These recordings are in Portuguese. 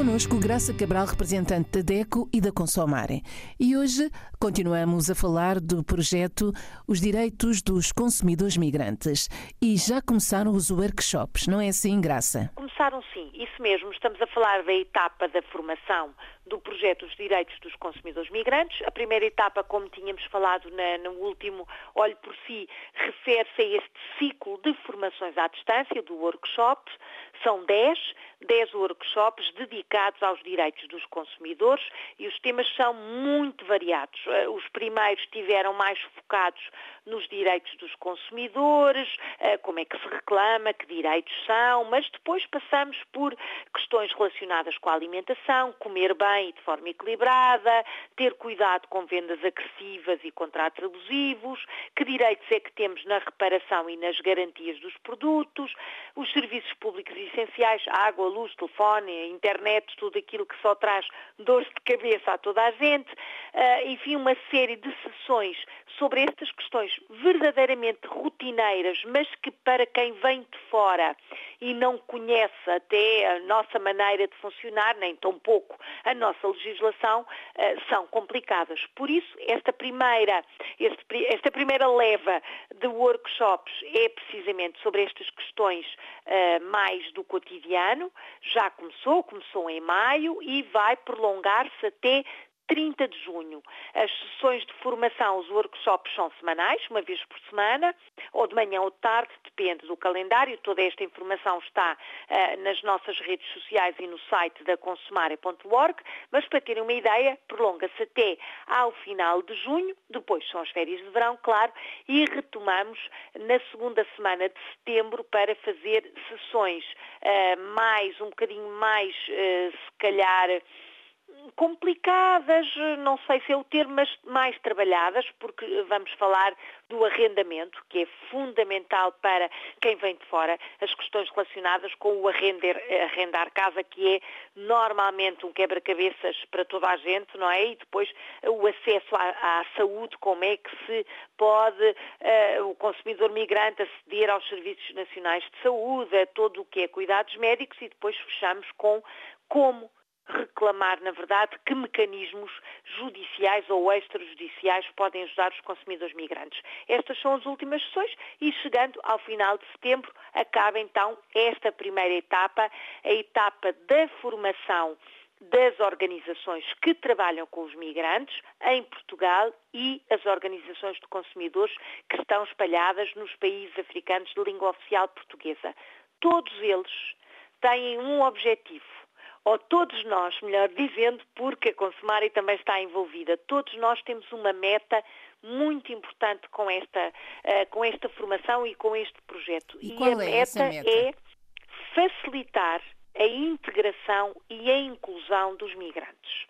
Conosco Graça Cabral, representante da DECO e da Consomare. E hoje continuamos a falar do projeto Os Direitos dos Consumidores Migrantes. E já começaram os workshops, não é assim, Graça? Começaram sim, isso mesmo. Estamos a falar da etapa da formação do projeto Os Direitos dos Consumidores Migrantes. A primeira etapa, como tínhamos falado na, no último Olho por Si, refere-se a este ciclo de formações à distância, do workshop. São 10, 10 workshops dedicados aos direitos dos consumidores e os temas são muito variados. Eh, os primeiros estiveram mais focados nos direitos dos consumidores, eh, como é que se reclama, que direitos são, mas depois passamos por questões relacionadas com a alimentação, comer bem e de forma equilibrada, ter cuidado com vendas agressivas e contratos abusivos, que direitos é que temos na reparação e nas garantias dos produtos, os serviços públicos essenciais, água, luz, telefone, internet, tudo aquilo que só traz dores de cabeça a toda a gente, uh, enfim, uma série de sessões sobre estas questões verdadeiramente rotineiras, mas que para quem vem de fora e não conhece até a nossa maneira de funcionar, nem tão pouco a nossa legislação, uh, são complicadas. Por isso, esta primeira, esta primeira leva de workshops é precisamente sobre estas questões uh, mais do cotidiano, já começou, começou em maio e vai prolongar-se até 30 de junho. As sessões de formação, os workshops são semanais, uma vez por semana, ou de manhã ou de tarde, depende do calendário. Toda esta informação está uh, nas nossas redes sociais e no site da consumare.org, mas para terem uma ideia, prolonga-se até ao final de junho, depois são as férias de verão, claro, e retomamos na segunda semana de setembro para fazer sessões uh, mais, um bocadinho mais, uh, se calhar, complicadas, não sei se é o termo, mas mais trabalhadas, porque vamos falar do arrendamento, que é fundamental para quem vem de fora, as questões relacionadas com o arrender, arrendar casa, que é normalmente um quebra-cabeças para toda a gente, não é? E depois o acesso à, à saúde, como é que se pode uh, o consumidor migrante aceder aos serviços nacionais de saúde, a todo o que é cuidados médicos e depois fechamos com como reclamar, na verdade, que mecanismos judiciais ou extrajudiciais podem ajudar os consumidores migrantes. Estas são as últimas sessões e chegando ao final de setembro acaba então esta primeira etapa, a etapa da formação das organizações que trabalham com os migrantes em Portugal e as organizações de consumidores que estão espalhadas nos países africanos de língua oficial portuguesa. Todos eles têm um objetivo, ou todos nós, melhor dizendo, porque a Consumari também está envolvida, todos nós temos uma meta muito importante com esta, uh, com esta formação e com este projeto. E, e a meta, é meta é facilitar a integração e a inclusão dos migrantes.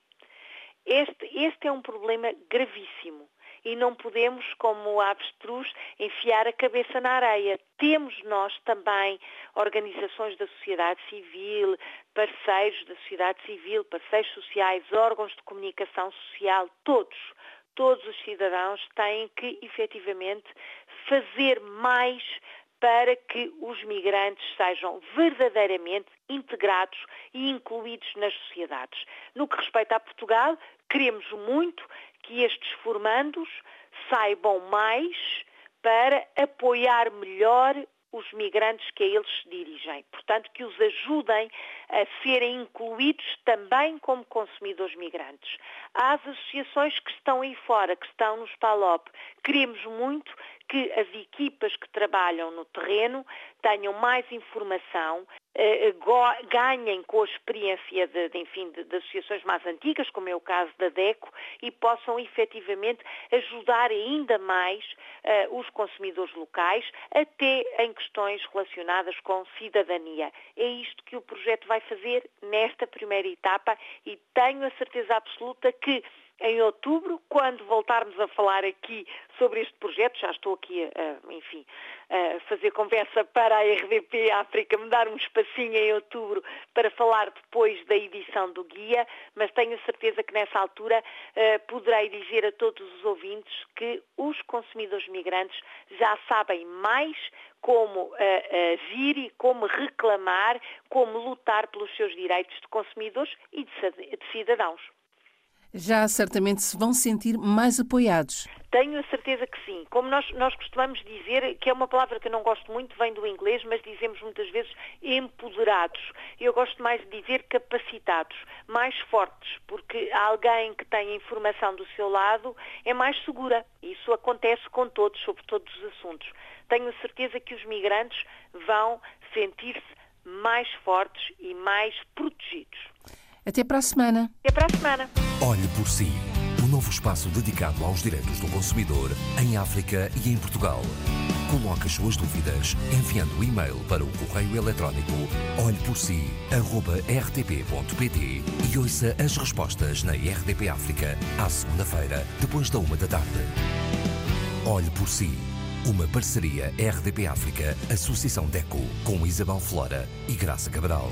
Este, este é um problema gravíssimo e não podemos, como avestruz, enfiar a cabeça na areia. Temos nós também organizações da sociedade civil, parceiros da sociedade civil, parceiros sociais, órgãos de comunicação social, todos, todos os cidadãos têm que efetivamente fazer mais para que os migrantes sejam verdadeiramente integrados e incluídos nas sociedades. No que respeita a Portugal, queremos muito que estes formandos saibam mais para apoiar melhor os migrantes que a eles se dirigem. Portanto, que os ajudem a serem incluídos também como consumidores migrantes. As associações que estão aí fora, que estão nos PALOP. Queremos muito que as equipas que trabalham no terreno tenham mais informação, eh, ganhem com a experiência de, de enfim, de, de, associações mais antigas, como é o caso da DECO, e possam efetivamente ajudar ainda mais uh, os consumidores locais, até em questões relacionadas com cidadania. É isto que o projeto vai fazer nesta primeira etapa e tenho a certeza absoluta que em outubro, quando voltarmos a falar aqui sobre este projeto, já estou aqui, a, enfim, a fazer conversa para a RDP África, me dar um espacinho em outubro para falar depois da edição do guia, mas tenho certeza que nessa altura uh, poderei dizer a todos os ouvintes que os consumidores migrantes já sabem mais como agir e como reclamar, como lutar pelos seus direitos de consumidores e de cidadãos. Já certamente se vão sentir mais apoiados. Tenho a certeza que sim. Como nós, nós costumamos dizer, que é uma palavra que eu não gosto muito, vem do inglês, mas dizemos muitas vezes empoderados. Eu gosto mais de dizer capacitados, mais fortes, porque alguém que tem informação do seu lado é mais segura. Isso acontece com todos, sobre todos os assuntos. Tenho a certeza que os migrantes vão sentir-se mais fortes e mais protegidos. Até para a semana. Até para a semana. Olhe por si. O um novo espaço dedicado aos direitos do consumidor em África e em Portugal. Coloque as suas dúvidas enviando o e-mail para o correio eletrónico olheporsi.rtp.pt e ouça as respostas na RDP África à segunda-feira, depois da uma da tarde. Olhe por si. Uma parceria RDP África, Associação DECO, com Isabel Flora e Graça Cabral.